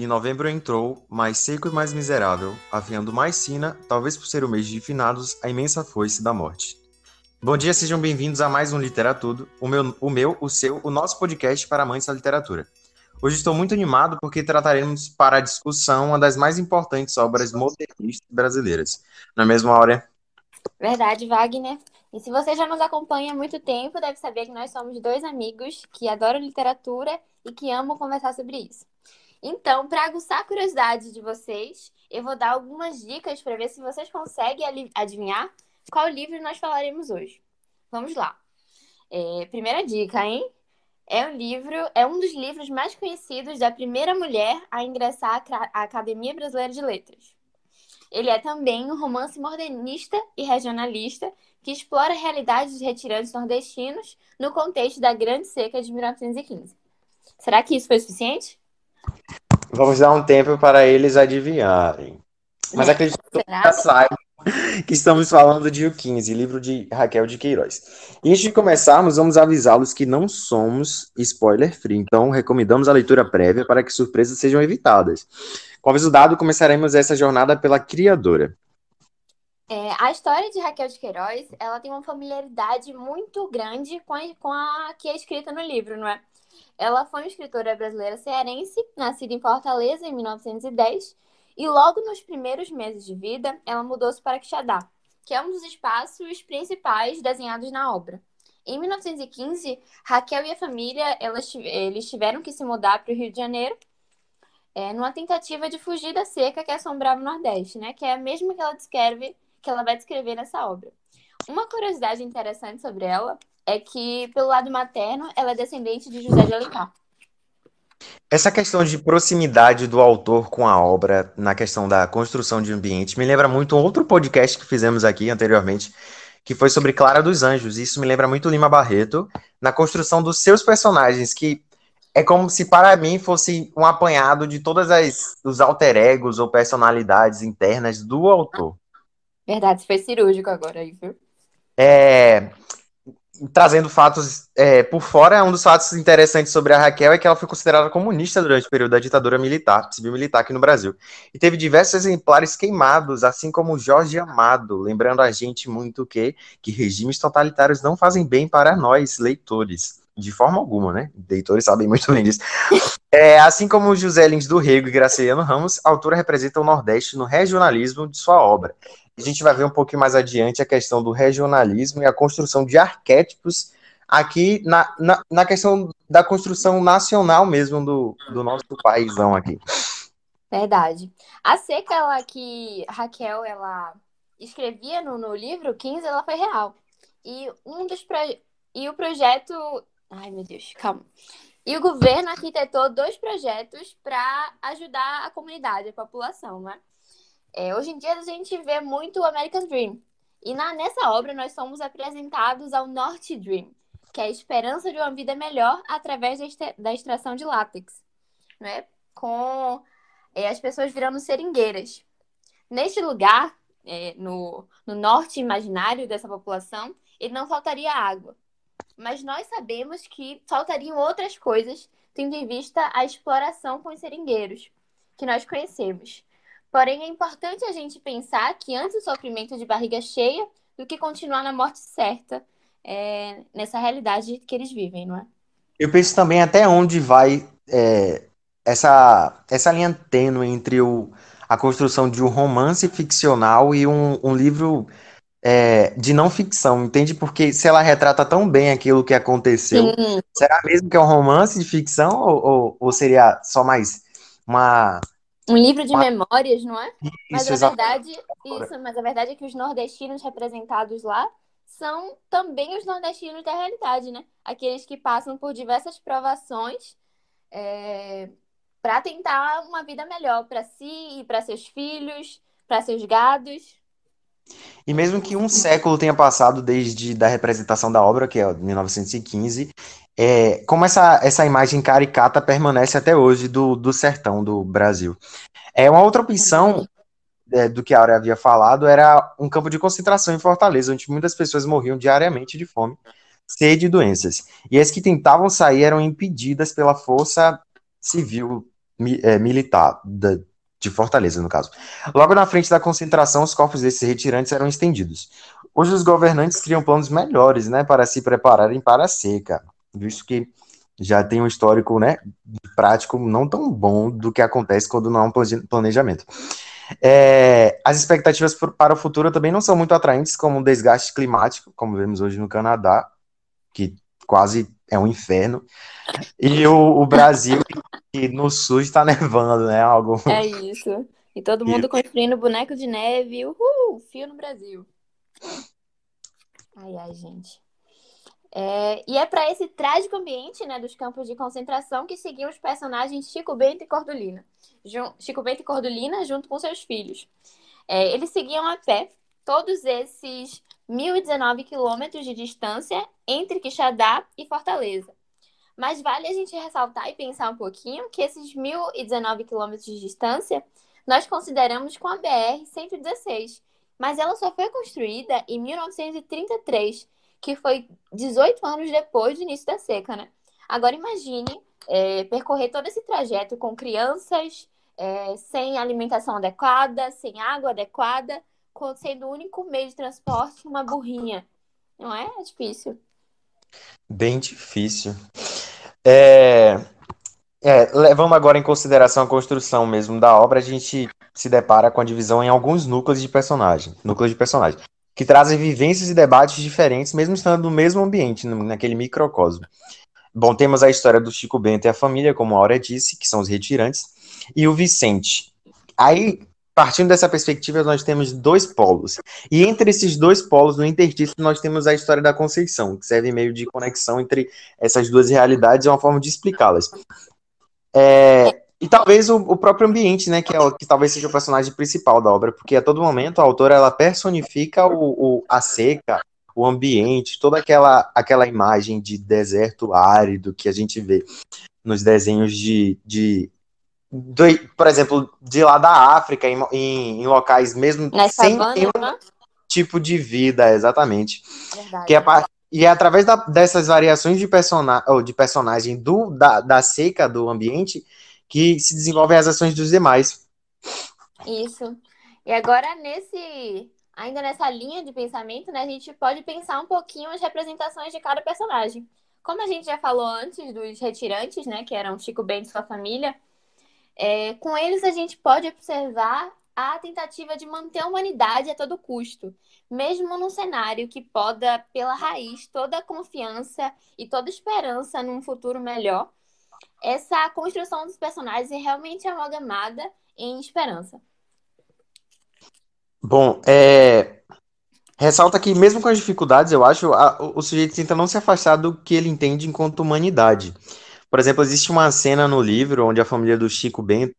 e novembro entrou, mais seco e mais miserável, afiando mais sina, talvez por ser o mês de finados, a imensa foice da morte. Bom dia, sejam bem-vindos a mais um Literatudo, o meu, o meu, o seu, o nosso podcast para amantes da literatura. Hoje estou muito animado porque trataremos para a discussão uma das mais importantes obras modernistas brasileiras. Não é mesmo, Áurea? Verdade, Wagner. E se você já nos acompanha há muito tempo, deve saber que nós somos dois amigos que adoram literatura e que amam conversar sobre isso. Então, para aguçar a curiosidade de vocês, eu vou dar algumas dicas para ver se vocês conseguem adivinhar qual livro nós falaremos hoje. Vamos lá. É, primeira dica, hein? É um livro, é um dos livros mais conhecidos da primeira mulher a ingressar à Academia Brasileira de Letras. Ele é também um romance modernista e regionalista que explora a realidade dos retirantes nordestinos no contexto da Grande Seca de 1915. Será que isso foi suficiente? Vamos dar um tempo para eles adivinharem. Mas é, acredito que já saibam que estamos falando de O 15, livro de Raquel de Queiroz. E antes de começarmos, vamos avisá-los que não somos spoiler free, então recomendamos a leitura prévia para que surpresas sejam evitadas. Com aviso dado, começaremos essa jornada pela criadora. É, a história de Raquel de Queiroz, ela tem uma familiaridade muito grande com a, com a que é escrita no livro, não é? Ela foi uma escritora brasileira cearense, nascida em Fortaleza em 1910, e logo nos primeiros meses de vida, ela mudou-se para Quixadá, que é um dos espaços principais desenhados na obra. Em 1915, Raquel e a família elas, eles tiveram que se mudar para o Rio de Janeiro, é, numa tentativa de fugir da seca que assombrava o Nordeste, né? Que é a mesma que ela descreve, que ela vai descrever nessa obra. Uma curiosidade interessante sobre ela é que, pelo lado materno, ela é descendente de José de Alencar. Essa questão de proximidade do autor com a obra, na questão da construção de ambiente, me lembra muito um outro podcast que fizemos aqui anteriormente, que foi sobre Clara dos Anjos. Isso me lembra muito Lima Barreto, na construção dos seus personagens, que é como se para mim fosse um apanhado de todas as os alter egos ou personalidades internas do autor. Verdade, foi cirúrgico agora aí, viu? É, trazendo fatos é, por fora, um dos fatos interessantes sobre a Raquel é que ela foi considerada comunista durante o período da ditadura militar, civil-militar aqui no Brasil. E teve diversos exemplares queimados, assim como Jorge Amado, lembrando a gente muito que, que regimes totalitários não fazem bem para nós, leitores. De forma alguma, né? Leitores sabem muito bem disso. É, assim como José Lins do Rego e Graciliano Ramos, a autora representa o Nordeste no regionalismo de sua obra. A gente vai ver um pouquinho mais adiante a questão do regionalismo e a construção de arquétipos aqui na, na, na questão da construção nacional mesmo do, do nosso paísão aqui. Verdade. A seca ela, que Raquel ela escrevia no, no livro 15, ela foi real. E um dos pro... e o projeto, ai meu Deus, calma. E o governo arquitetou dois projetos para ajudar a comunidade, a população, né? É, hoje em dia a gente vê muito o American Dream. E na, nessa obra nós somos apresentados ao North Dream, que é a esperança de uma vida melhor através da, extração de látex, né? com é, as pessoas virando seringueiras. Neste lugar, é, no, no norte imaginário dessa população, ele não faltaria água. Mas nós sabemos que faltariam outras coisas, tendo em vista a exploração com os seringueiros, que nós conhecemos. Porém, é importante a gente pensar que antes o sofrimento de barriga cheia do que continuar na morte certa é, nessa realidade que eles vivem, não é? Eu penso também até onde vai é, essa, essa linha tênue entre o, a construção de um romance ficcional e um, um livro é, de não ficção, entende? Porque se ela retrata tão bem aquilo que aconteceu, Sim. será mesmo que é um romance de ficção ou, ou, ou seria só mais uma um livro de memórias, não é? Isso, mas a verdade, isso, mas a verdade é que os nordestinos representados lá são também os nordestinos da realidade, né? Aqueles que passam por diversas provações é, para tentar uma vida melhor para si e para seus filhos, para seus gados. E mesmo que um século tenha passado desde da representação da obra, que é 1915, é, como essa, essa imagem caricata permanece até hoje do, do sertão do Brasil. É uma outra opção é, do que a Áurea havia falado era um campo de concentração em Fortaleza, onde muitas pessoas morriam diariamente de fome, sede e doenças. E as que tentavam sair eram impedidas pela força civil é, militar da, de Fortaleza, no caso. Logo na frente da concentração, os corpos desses retirantes eram estendidos. Hoje os governantes criam planos melhores, né, para se prepararem para a seca, visto que já tem um histórico, né, prático não tão bom do que acontece quando não há um planejamento. É, as expectativas para o futuro também não são muito atraentes, como o desgaste climático, como vemos hoje no Canadá, que quase é um inferno, e o, o Brasil, que no sul está nevando, né? Algo... É isso. E todo mundo construindo boneco de neve, uhul, fio no Brasil. Ai, ai, gente. É, e é para esse trágico ambiente né, dos campos de concentração que seguiam os personagens Chico Bento e Cordulina. Chico Bento e Cordulina junto com seus filhos. É, eles seguiam a pé todos esses 1.019 quilômetros de distância entre Quixadá e Fortaleza. Mas vale a gente ressaltar e pensar um pouquinho que esses 1.019 quilômetros de distância nós consideramos com a BR-116, mas ela só foi construída em 1933 que foi 18 anos depois do início da seca, né? Agora imagine é, percorrer todo esse trajeto com crianças, é, sem alimentação adequada, sem água adequada, sendo o único meio de transporte uma burrinha. Não é? É difícil. Bem difícil. É, é, levando agora em consideração a construção mesmo da obra, a gente se depara com a divisão em alguns núcleos de personagem. Núcleos de personagem que trazem vivências e debates diferentes, mesmo estando no mesmo ambiente, naquele microcosmo. Bom, temos a história do Chico Bento e a família, como a Aura disse, que são os retirantes, e o Vicente. Aí, partindo dessa perspectiva, nós temos dois polos. E entre esses dois polos, no intertítulo, nós temos a história da Conceição, que serve meio de conexão entre essas duas realidades e uma forma de explicá-las. É, e talvez o, o, próprio ambiente, né, que, é que talvez seja o personagem principal da obra, porque a todo momento a autora ela personifica o, o, a seca, o ambiente, toda aquela, aquela imagem de deserto árido que a gente vê nos desenhos de, de, de por exemplo, de lá da África, em, em, em locais mesmo Nessa sem nenhum né? tipo de vida, exatamente. Verdade. Que é, e é através da, dessas variações de, persona, ou de personagem do, da, da seca do ambiente que se desenvolvem as ações dos demais. Isso. E agora, nesse. Ainda nessa linha de pensamento, né, a gente pode pensar um pouquinho as representações de cada personagem. Como a gente já falou antes dos retirantes, né, que eram Chico Bento e sua família, é, com eles a gente pode observar a tentativa de manter a humanidade a todo custo, mesmo num cenário que poda pela raiz toda a confiança e toda esperança num futuro melhor essa construção dos personagens é realmente amalgamada em esperança. Bom, é... ressalta que mesmo com as dificuldades, eu acho, a, o sujeito tenta não se afastar do que ele entende enquanto humanidade. Por exemplo, existe uma cena no livro onde a família do Chico Bento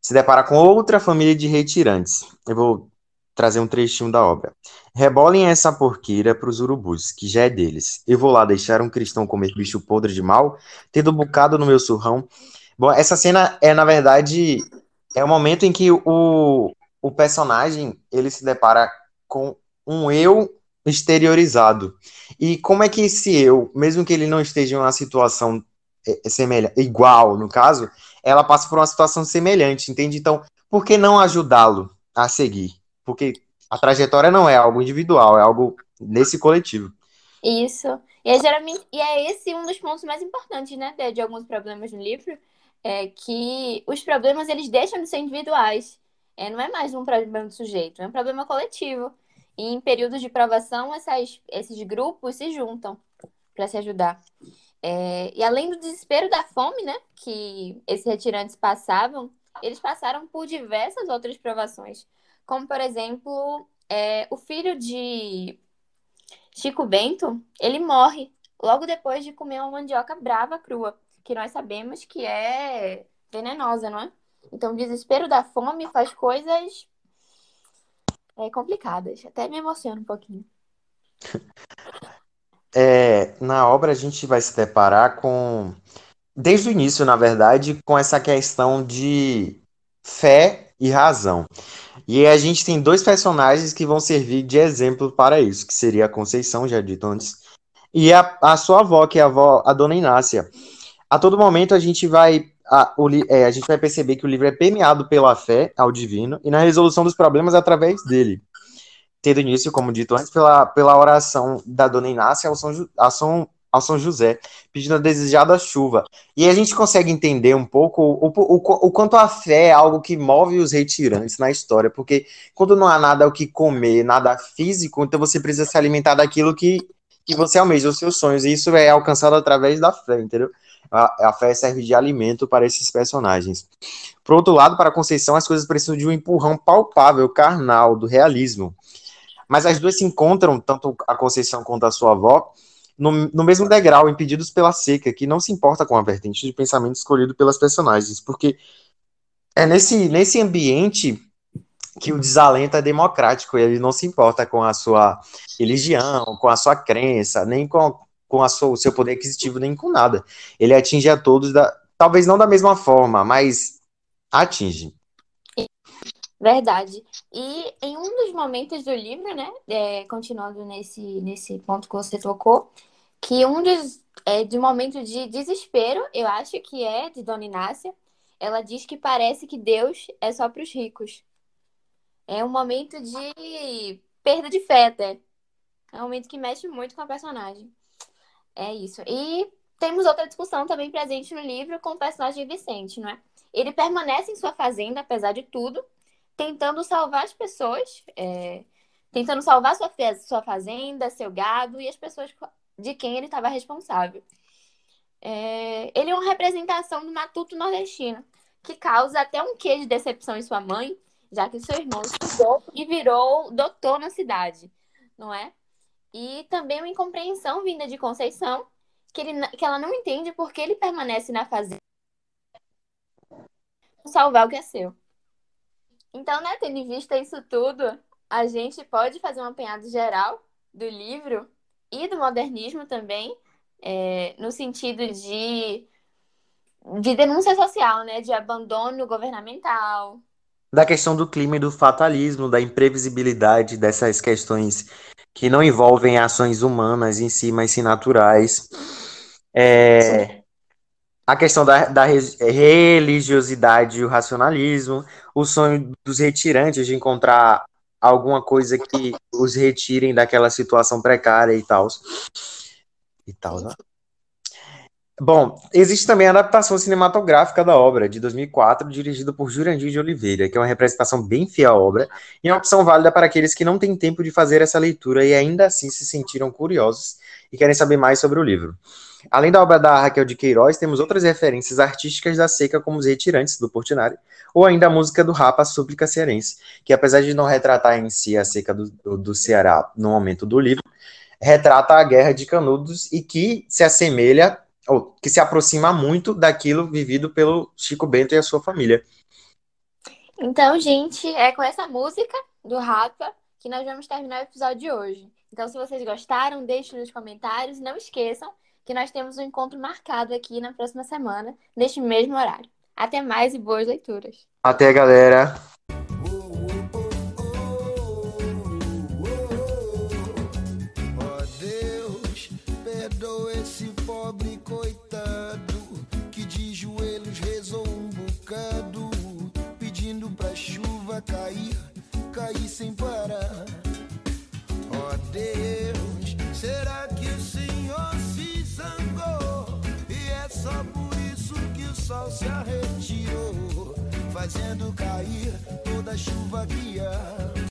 se depara com outra família de retirantes. Eu vou trazer um trechinho da obra. Rebolem essa porqueira pros urubus, que já é deles. Eu vou lá deixar um cristão comer bicho podre de mal, tendo bocado no meu surrão. Bom, essa cena é, na verdade, é o momento em que o, o personagem, ele se depara com um eu exteriorizado. E como é que esse eu, mesmo que ele não esteja em uma situação é, é semelhante, igual, no caso, ela passa por uma situação semelhante, entende? Então, por que não ajudá-lo a seguir? Porque a trajetória não é algo individual, é algo nesse coletivo. Isso. E é, geralmente, e é esse um dos pontos mais importantes, né, de, de alguns problemas no livro, é que os problemas eles deixam de ser individuais. É, não é mais um problema do sujeito, é um problema coletivo. E em períodos de provação, essas, esses grupos se juntam para se ajudar. É, e além do desespero da fome, né, que esses retirantes passavam, eles passaram por diversas outras provações como por exemplo, é, o filho de Chico Bento, ele morre logo depois de comer uma mandioca brava crua, que nós sabemos que é venenosa, não é? Então, o desespero da fome faz coisas é, complicadas. Até me emociona um pouquinho. É, na obra a gente vai se deparar com, desde o início, na verdade, com essa questão de fé e razão. E a gente tem dois personagens que vão servir de exemplo para isso, que seria a Conceição, já dito antes, e a, a sua avó, que é a avó, a Dona Inácia. A todo momento a gente vai a, o, é, a gente vai perceber que o livro é permeado pela fé ao divino e na resolução dos problemas através dele. Tendo início, como dito antes, pela, pela oração da dona Inácia ao São, ao São, ao São José, pedindo a desejada chuva. E a gente consegue entender um pouco o, o, o, quanto a fé é algo que move os retirantes na história, porque quando não há nada o que comer, nada físico, então você precisa se alimentar daquilo que, que você almeja, os seus sonhos, e isso é alcançado através da fé, entendeu? a, a fé serve de alimento para esses personagens. Por outro lado, para a Conceição, as coisas precisam de um empurrão palpável, carnal, do realismo. Mas as duas se encontram, tanto a Conceição quanto a sua avó, no, no, mesmo degrau, impedidos pela seca, que não se importa com a vertente de pensamento escolhido pelas personagens, porque é nesse, nesse ambiente que o desalento é democrático, ele não se importa com a sua religião, com a sua crença, nem com, com a sua, o seu poder aquisitivo nem com nada. Ele atinge a todos, da, talvez não da mesma forma, mas atinge. Verdade. E em um dos momentos do livro, né, é, continuando nesse, nesse ponto que você tocou, que um dos é, de momento de desespero, eu acho que é de Dona Inácia, ela diz que parece que Deus é só para os ricos. É um momento de perda de fé, até. É um momento que mexe muito com a personagem. É isso. E temos outra discussão também presente no livro com o personagem Vicente, não é? Ele permanece em sua fazenda, apesar de tudo, tentando salvar as pessoas, é, tentando salvar sua, sua fazenda, seu gado e as pessoas de quem ele estava responsável. É, ele é uma representação do matuto nordestino, que causa até um quê de decepção em sua mãe, já que seu irmão estudou e virou doutor na cidade, não é? E também uma incompreensão vinda de Conceição, que, ele, que ela não entende por que ele permanece na fazenda salvar o que é seu. Então, né, tendo em vista isso tudo, a gente pode fazer um apanhado geral do livro e do modernismo também, é, no sentido de, de denúncia social, né, de abandono governamental. Da questão do clima e do fatalismo, da imprevisibilidade dessas questões que não envolvem ações humanas em si, mas sim naturais. É, a questão da, da religiosidade e o racionalismo, o sonho dos retirantes de encontrar alguma coisa que os retirem daquela situação precária e tal. E tal, né? Bom, existe também a adaptação cinematográfica da obra, de 2004, dirigida por Jurandir de Oliveira, que é uma representação bem fiel à obra e é uma opção válida para aqueles que não têm tempo de fazer essa leitura e ainda assim se sentiram curiosos e querem saber mais sobre o livro. Além da obra da Raquel de Queiroz, temos outras referências artísticas da seca, como Os Retirantes, do Portinari, ou ainda a música do Rapa, Súplica Cearense, que apesar de não retratar em si a seca do, do Ceará no momento do livro, retrata a Guerra de Canudos e que se assemelha ou que se aproxima muito daquilo vivido pelo Chico Bento e a sua família. Então, gente, é com essa música do Rapa que nós vamos terminar o episódio de hoje. Então, se vocês gostaram, deixem nos comentários. Não esqueçam que nós temos um encontro marcado aqui na próxima semana, neste mesmo horário. Até mais e boas leituras. Até, galera. Cair, cair sem parar. Ó oh Deus, será que o Senhor se zangou? E é só por isso que o sol se arretirou, fazendo cair toda a chuva que há.